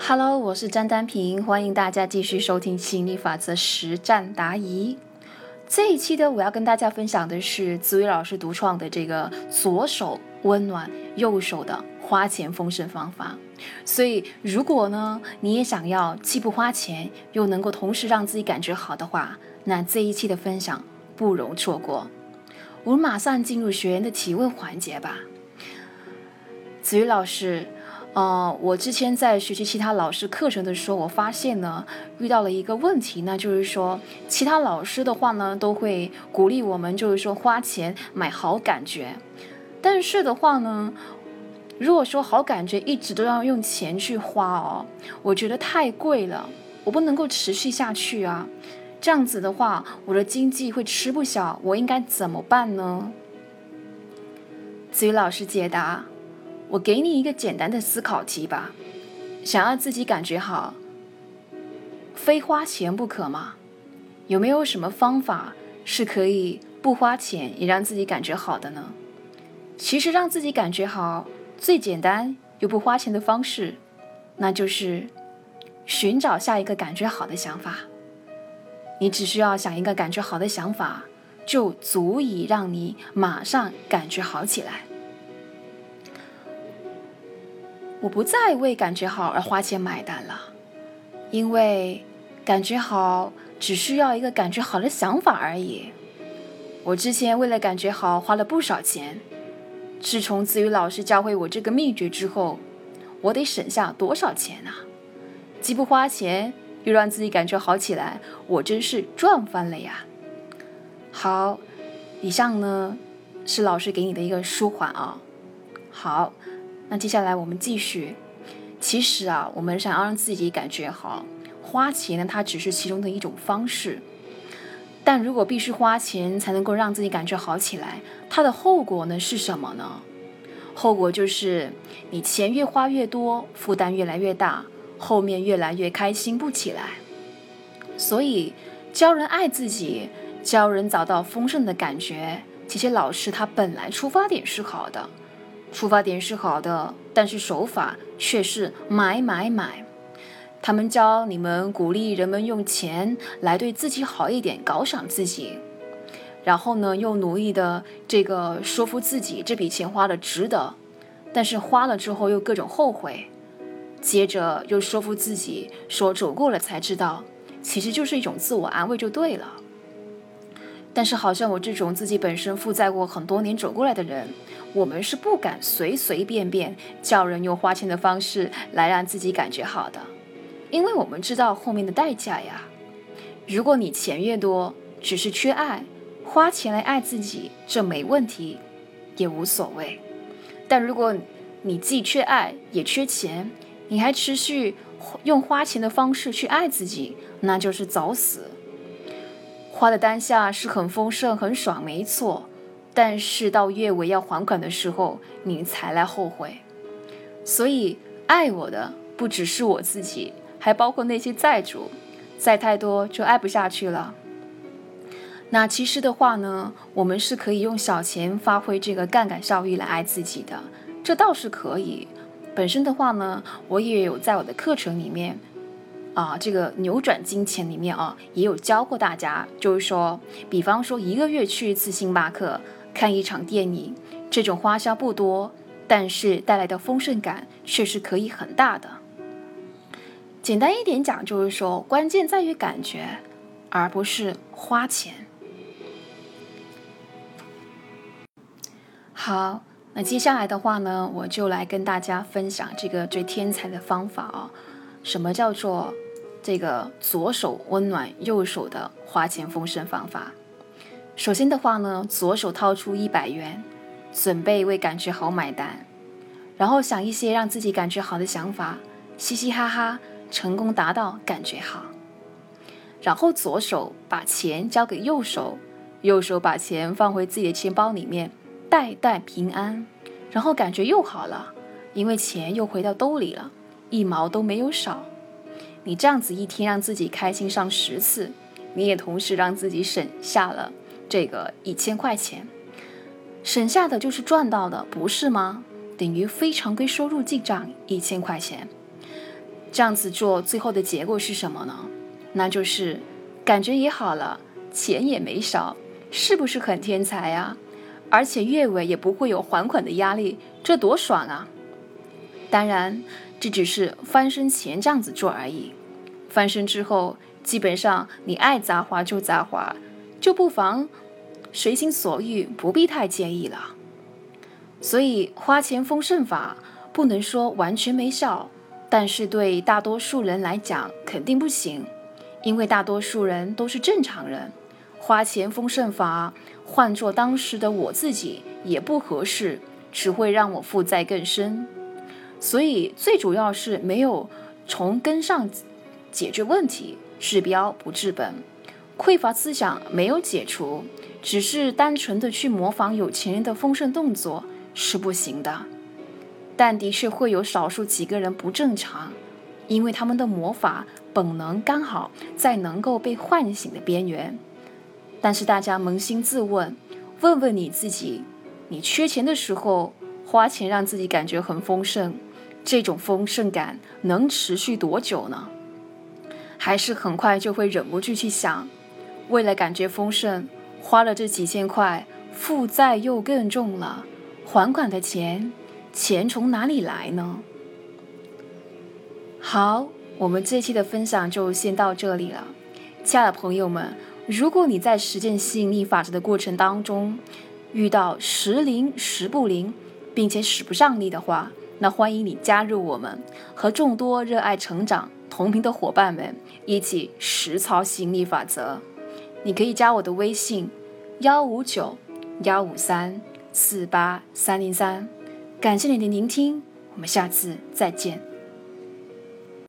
Hello，我是詹丹平，欢迎大家继续收听吸引力法则实战答疑。这一期的我要跟大家分享的是紫薇老师独创的这个左手温暖右手的花钱丰盛方法。所以，如果呢你也想要既不花钱又能够同时让自己感觉好的话，那这一期的分享不容错过。我们马上进入学员的提问环节吧。子瑜老师。呃，我之前在学习其他老师课程的时候，我发现呢，遇到了一个问题，那就是说，其他老师的话呢，都会鼓励我们，就是说花钱买好感觉。但是的话呢，如果说好感觉一直都要用钱去花哦，我觉得太贵了，我不能够持续下去啊。这样子的话，我的经济会吃不消，我应该怎么办呢？子瑜老师解答。我给你一个简单的思考题吧，想要自己感觉好，非花钱不可吗？有没有什么方法是可以不花钱也让自己感觉好的呢？其实让自己感觉好最简单又不花钱的方式，那就是寻找下一个感觉好的想法。你只需要想一个感觉好的想法，就足以让你马上感觉好起来。我不再为感觉好而花钱买单了，因为感觉好只需要一个感觉好的想法而已。我之前为了感觉好花了不少钱，自从子瑜老师教会我这个秘诀之后，我得省下多少钱啊？既不花钱又让自己感觉好起来，我真是赚翻了呀！好，以上呢是老师给你的一个舒缓啊。好。那接下来我们继续。其实啊，我们想要让自己感觉好，花钱呢，它只是其中的一种方式。但如果必须花钱才能够让自己感觉好起来，它的后果呢是什么呢？后果就是你钱越花越多，负担越来越大，后面越来越开心不起来。所以，教人爱自己，教人找到丰盛的感觉，这些老师他本来出发点是好的。出发点是好的，但是手法却是买买买。他们教你们鼓励人们用钱来对自己好一点，搞赏自己，然后呢又努力的这个说服自己这笔钱花的值得，但是花了之后又各种后悔，接着又说服自己说走过了才知道，其实就是一种自我安慰就对了。但是好像我这种自己本身负债过很多年走过来的人。我们是不敢随随便便叫人用花钱的方式来让自己感觉好的，因为我们知道后面的代价呀。如果你钱越多，只是缺爱，花钱来爱自己，这没问题，也无所谓。但如果你既缺爱也缺钱，你还持续用花钱的方式去爱自己，那就是找死。花的当下是很丰盛、很爽，没错。但是到月尾要还款的时候，你才来后悔。所以爱我的不只是我自己，还包括那些债主。债太多就爱不下去了。那其实的话呢，我们是可以用小钱发挥这个杠杆效益来爱自己的，这倒是可以。本身的话呢，我也有在我的课程里面啊，这个扭转金钱里面啊，也有教过大家，就是说，比方说一个月去一次星巴克。看一场电影，这种花销不多，但是带来的丰盛感却是可以很大的。简单一点讲，就是说关键在于感觉，而不是花钱。好，那接下来的话呢，我就来跟大家分享这个最天才的方法啊。什么叫做这个左手温暖右手的花钱丰盛方法？首先的话呢，左手掏出一百元，准备为感觉好买单，然后想一些让自己感觉好的想法，嘻嘻哈哈，成功达到感觉好。然后左手把钱交给右手，右手把钱放回自己的钱包里面，代代平安。然后感觉又好了，因为钱又回到兜里了，一毛都没有少。你这样子一天让自己开心上十次，你也同时让自己省下了。这个一千块钱，省下的就是赚到的，不是吗？等于非常规收入进账一千块钱。这样子做最后的结果是什么呢？那就是感觉也好了，钱也没少，是不是很天才啊？而且月尾也不会有还款的压力，这多爽啊！当然，这只是翻身前这样子做而已。翻身之后，基本上你爱咋花就咋花，就不妨随心所欲，不必太介意了。所以花钱丰盛法不能说完全没效，但是对大多数人来讲肯定不行，因为大多数人都是正常人。花钱丰盛法换做当时的我自己也不合适，只会让我负债更深。所以最主要是没有从根上解决问题，治标不治本，匮乏思想没有解除，只是单纯的去模仿有钱人的丰盛动作是不行的。但的确会有少数几个人不正常，因为他们的魔法本能刚好在能够被唤醒的边缘。但是大家扪心自问，问问你自己：你缺钱的时候花钱让自己感觉很丰盛？这种丰盛感能持续多久呢？还是很快就会忍不住去想，为了感觉丰盛，花了这几千块，负债又更重了，还款的钱，钱从哪里来呢？好，我们这期的分享就先到这里了，亲爱的朋友们，如果你在实践吸引力法则的过程当中遇到时灵时不灵，并且使不上力的话，那欢迎你加入我们，和众多热爱成长、同频的伙伴们一起实操吸引力法则。你可以加我的微信：幺五九幺五三四八三零三。感谢你的聆听，我们下次再见。